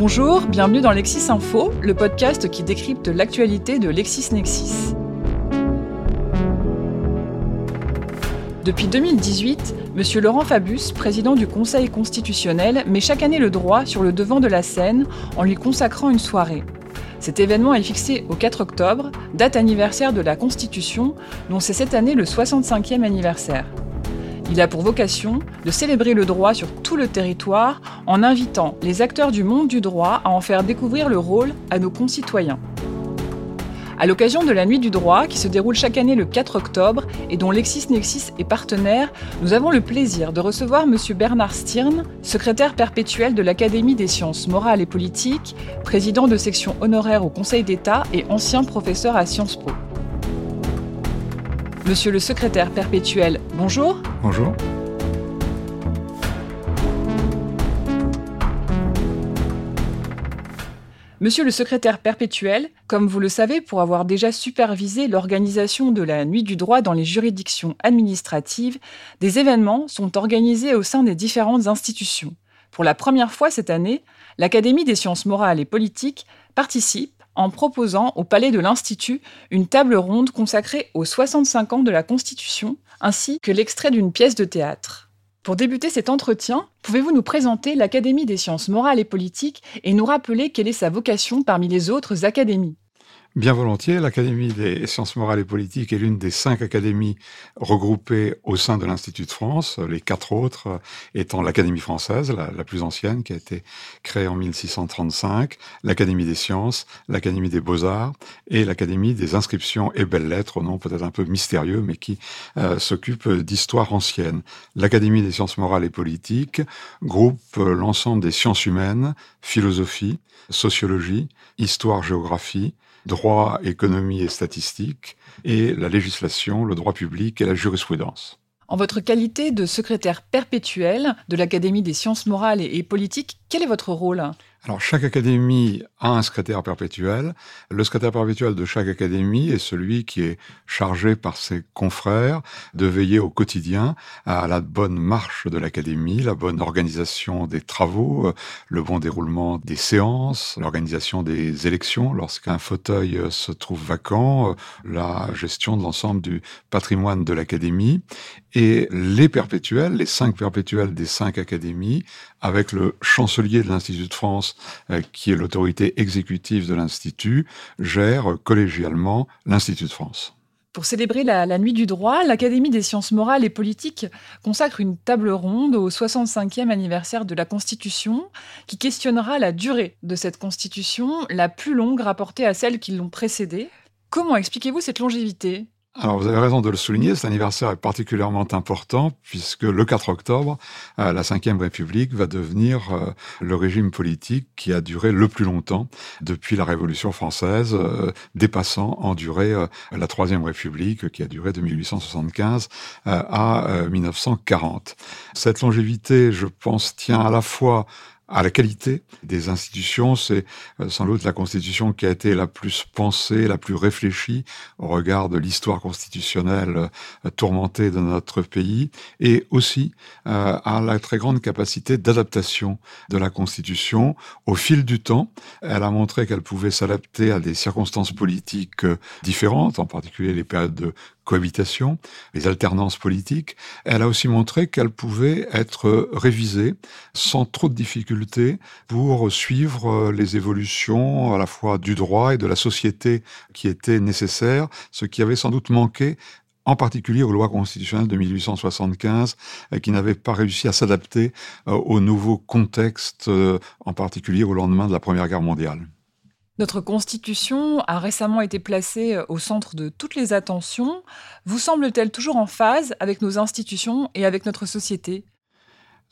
Bonjour, bienvenue dans Lexis Info, le podcast qui décrypte l'actualité de LexisNexis. Depuis 2018, M. Laurent Fabius, président du Conseil constitutionnel, met chaque année le droit sur le devant de la scène en lui consacrant une soirée. Cet événement est fixé au 4 octobre, date anniversaire de la Constitution, dont c'est cette année le 65e anniversaire. Il a pour vocation de célébrer le droit sur tout le territoire en invitant les acteurs du monde du droit à en faire découvrir le rôle à nos concitoyens. À l'occasion de la Nuit du droit, qui se déroule chaque année le 4 octobre et dont LexisNexis est partenaire, nous avons le plaisir de recevoir M. Bernard Stirn, secrétaire perpétuel de l'Académie des sciences morales et politiques, président de section honoraire au Conseil d'État et ancien professeur à Sciences Po. Monsieur le secrétaire perpétuel, bonjour. Bonjour. Monsieur le secrétaire perpétuel, comme vous le savez, pour avoir déjà supervisé l'organisation de la Nuit du droit dans les juridictions administratives, des événements sont organisés au sein des différentes institutions. Pour la première fois cette année, l'Académie des sciences morales et politiques participe en proposant au Palais de l'Institut une table ronde consacrée aux 65 ans de la Constitution, ainsi que l'extrait d'une pièce de théâtre. Pour débuter cet entretien, pouvez-vous nous présenter l'Académie des sciences morales et politiques et nous rappeler quelle est sa vocation parmi les autres académies? Bien volontiers, l'Académie des sciences morales et politiques est l'une des cinq académies regroupées au sein de l'Institut de France, les quatre autres étant l'Académie française, la, plus ancienne, qui a été créée en 1635, l'Académie des sciences, l'Académie des beaux-arts et l'Académie des inscriptions et belles-lettres, au nom peut-être un peu mystérieux, mais qui euh, s'occupe d'histoire ancienne. L'Académie des sciences morales et politiques groupe l'ensemble des sciences humaines, philosophie, sociologie, histoire-géographie, droit, économie et statistique, et la législation, le droit public et la jurisprudence. En votre qualité de secrétaire perpétuel de l'Académie des sciences morales et politiques, quel est votre rôle? Alors, chaque académie a un secrétaire perpétuel. Le secrétaire perpétuel de chaque académie est celui qui est chargé par ses confrères de veiller au quotidien à la bonne marche de l'académie, la bonne organisation des travaux, euh, le bon déroulement des séances, l'organisation des élections lorsqu'un fauteuil euh, se trouve vacant, euh, la gestion de l'ensemble du patrimoine de l'académie. Et les perpétuels, les cinq perpétuels des cinq académies, avec le chancelier de l'Institut de France, euh, qui est l'autorité exécutive de l'Institut, gère collégialement l'Institut de France. Pour célébrer la, la, Nuit du droit, l'Académie des sciences morales et politiques consacre une table ronde au 65e anniversaire de la Constitution qui questionnera la durée de cette Constitution, la plus longue rapportée à celles qui l'ont précédée. Comment expliquez-vous cette longévité? Alors vous avez raison de le souligner, cet anniversaire est particulièrement important puisque le 4 octobre, euh, la Ve République va devenir euh, le régime politique qui a duré le plus longtemps depuis la Révolution française, euh, dépassant en durée la Troisième République qui a duré de 1875 à 1940. Cette longévité, je pense, tient à la fois à la qualité des institutions. C'est euh, sans doute la Constitution qui a été la plus pensée, la plus réfléchie au regard de l'histoire constitutionnelle euh, tourmentée de notre pays, et aussi euh, à la très grande capacité d'adaptation de la Constitution au fil du temps. Elle a montré qu'elle pouvait s'adapter à des circonstances politiques différentes, en particulier les périodes de cohabitation, les alternances politiques. Elle a aussi montré qu'elle pouvait être révisée sans trop de difficultés pour suivre les évolutions à la fois du droit et de la société qui étaient nécessaires, ce qui avait sans doute manqué en particulier aux lois constitutionnelles de 1875, qui n'avaient pas réussi à s'adapter euh, au nouveau contexte, euh, en particulier au lendemain de la Première Guerre mondiale. Notre Constitution a récemment été placée euh, au centre de toutes les attentions. Vous semble-t-elle toujours en phase avec nos institutions et avec notre société?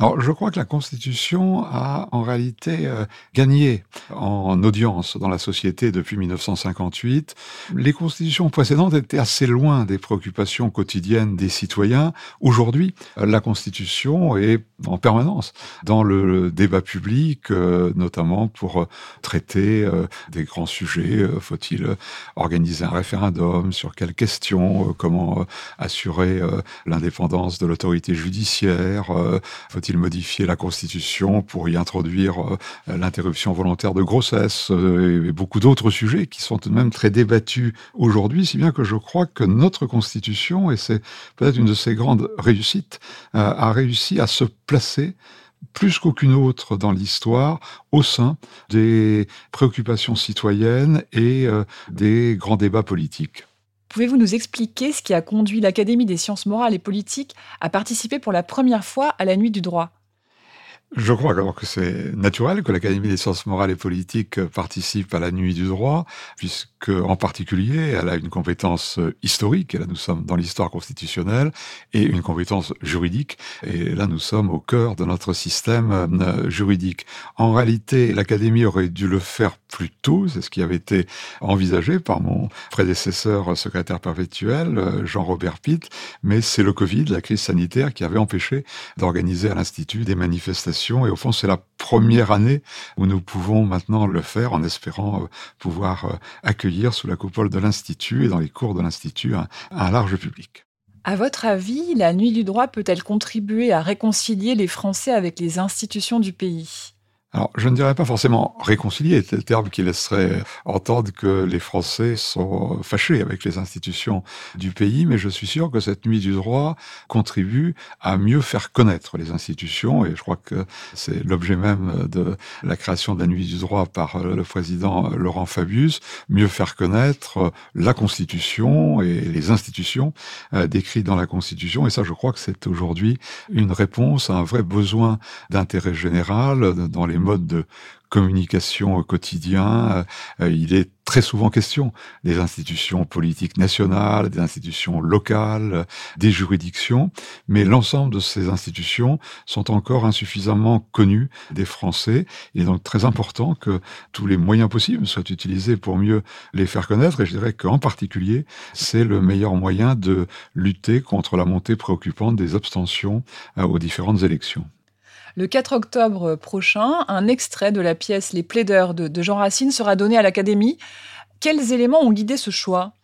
Alors, je crois que la Constitution a en réalité euh, gagné en audience dans la société depuis 1958. Les constitutions précédentes étaient assez loin des préoccupations quotidiennes des citoyens. Aujourd'hui, la Constitution est en permanence dans le débat public, euh, notamment pour traiter euh, des grands sujets. Faut-il organiser un référendum Sur quelles questions Comment assurer l'indépendance de l'autorité judiciaire faut-il modifier la Constitution pour y introduire euh, l'interruption volontaire de grossesse euh, et beaucoup d'autres sujets qui sont tout de même très débattus aujourd'hui, si bien que je crois que notre Constitution, et c'est peut-être une de ses grandes réussites, a réussi à se placer plus qu'aucune autre dans l'histoire au sein des préoccupations citoyennes et des grands débats politiques. Pouvez-vous nous expliquer ce qui a conduit l'Académie des sciences morales et politiques à participer pour la première fois à la Nuit du droit? Je crois alors que c'est naturel que l'Académie des sciences morales et politiques participe à la nuit du droit, puisque en particulier, elle a une compétence historique, et là nous sommes dans l'histoire constitutionnelle, et une compétence juridique, et là nous sommes au cœur de notre système euh, juridique. En réalité, l'Académie aurait dû le faire plus tôt, c'est ce qui avait été envisagé par mon prédécesseur secrétaire perpétuel, euh, Jean-Robert Pitt, mais c'est le Covid, la crise sanitaire, qui avait empêché d'organiser à l'Institut des manifestations et au fond, c'est la première année où nous pouvons maintenant le faire en espérant euh, pouvoir euh, sous la coupole de l'Institut et dans les cours de l'Institut un, un large public. À votre avis, la nuit du droit peut-elle contribuer à réconcilier les Français avec les institutions du pays? Alors, je ne dirais pas forcément réconcilier, le terme qui laisserait entendre que les Français sont fâchés avec les institutions du pays, mais je suis sûr que cette nuit du droit contribue à mieux faire connaître les institutions, et je crois que c'est l'objet même de la création de la nuit du droit par le président Laurent Fabius, mieux faire connaître la Constitution et les institutions euh, décrites dans la Constitution, et ça, je crois que c'est aujourd'hui une réponse à un vrai besoin d'intérêt général dans les mode de communication au quotidien, euh, il est très souvent question des institutions politiques nationales, des institutions locales, des juridictions, mais l'ensemble de ces institutions sont encore insuffisamment connues des Français. Il est donc très important que tous les moyens possibles soient utilisés pour mieux les faire connaître, et je dirais qu'en particulier, c'est le meilleur moyen de lutter contre la montée préoccupante des abstentions euh, aux différentes élections. Le 4 octobre prochain, un extrait de la pièce Les plaideurs de, Jean Racine sera donné à l'Académie. Quels éléments ont guidé ce choix?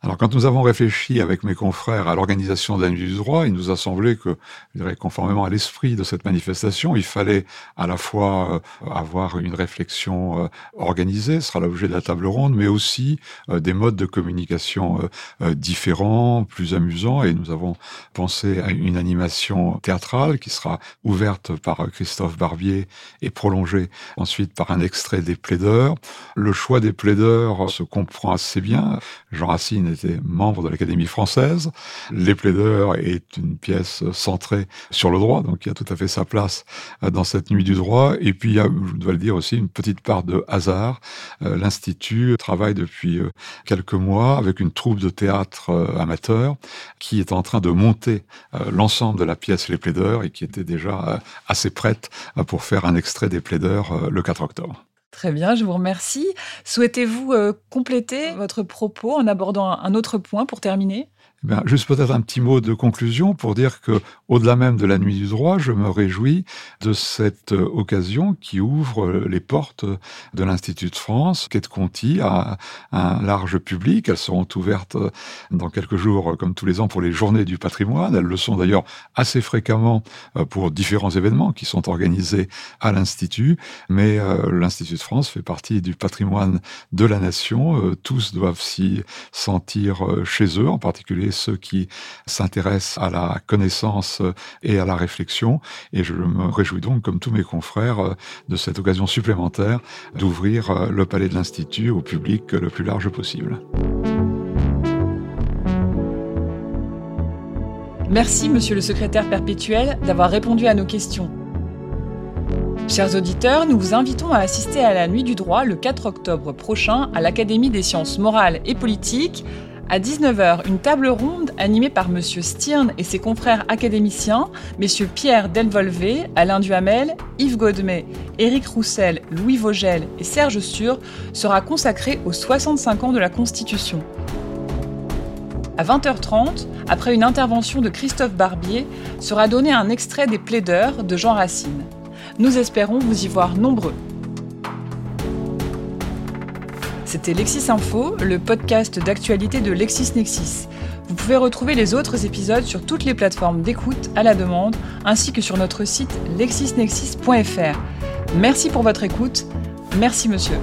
Alors quand nous avons réfléchi avec mes confrères à l'organisation de la du droit, il nous a semblé que, je dirais, conformément à l'esprit de cette manifestation, il fallait à la fois euh, avoir une réflexion euh, organisée, ce sera l'objet de la table ronde, mais aussi euh, des modes de communication différents, plus amusants, et nous avons pensé à une animation théâtrale qui sera ouverte par Christophe Barbier et prolongée ensuite par un extrait des plaideurs. Le choix des plaideurs se comprend assez bien. Jean Racine était membre de l'Académie française. Les plaideurs est une pièce centrée sur le droit, donc il a tout à fait sa place euh, dans cette nuit du droit. Et puis il y a, je dois le dire aussi, une petite part de hasard. Euh, L'Institut travaille depuis euh, quelques mois avec une troupe de théâtre amateur qui est en train de monter l'ensemble de la pièce Les plaideurs et qui était déjà assez prête pour faire un extrait des plaideurs le 4 octobre. Très bien, je vous remercie. Souhaitez-vous euh, compléter votre propos en abordant un autre point pour terminer? Eh juste peut-être un petit mot de conclusion pour dire que, au-delà même de la nuit du droit, je me réjouis de cette euh, occasion qui ouvre euh, les portes de l'Institut de France, Quai de Conti, à un large public. Elles seront ouvertes euh, dans quelques jours, comme tous les ans, pour les journées du patrimoine. Elles le sont d'ailleurs assez fréquemment pour différents événements qui sont organisés à l'Institut. Mais l'Institut de France fait partie du patrimoine de la nation. Tous doivent s'y sentir chez eux, en particulier ceux qui s'intéressent à la connaissance et à la réflexion. Et je me réjouis donc, comme tous mes confrères, de cette occasion supplémentaire d'ouvrir le Palais de l'Institut au public le plus large possible. Merci, monsieur le secrétaire perpétuel, d'avoir répondu à nos questions. Chers auditeurs, nous vous invitons à assister à la Nuit du droit le 4 octobre prochain à l'Académie des sciences morales et politiques à 19h, une table ronde animée par M. Stirn et ses confrères académiciens, M. Pierre Delvolvé, Alain Duhamel, Yves Godmet, Éric Roussel, Louis Vogel et Serge Sur, sera consacrée aux 65 ans de la Constitution. À 20h30, après une intervention de Christophe Barbier, sera donné un extrait des plaideurs de Jean Racine. Nous espérons vous y voir nombreux. C'était Lexis Info, le podcast d'actualité de LexisNexis. Vous pouvez retrouver les autres épisodes sur toutes les plateformes d'écoute à la demande, ainsi que sur notre site lexisnexis.fr. Merci pour votre écoute. Merci monsieur.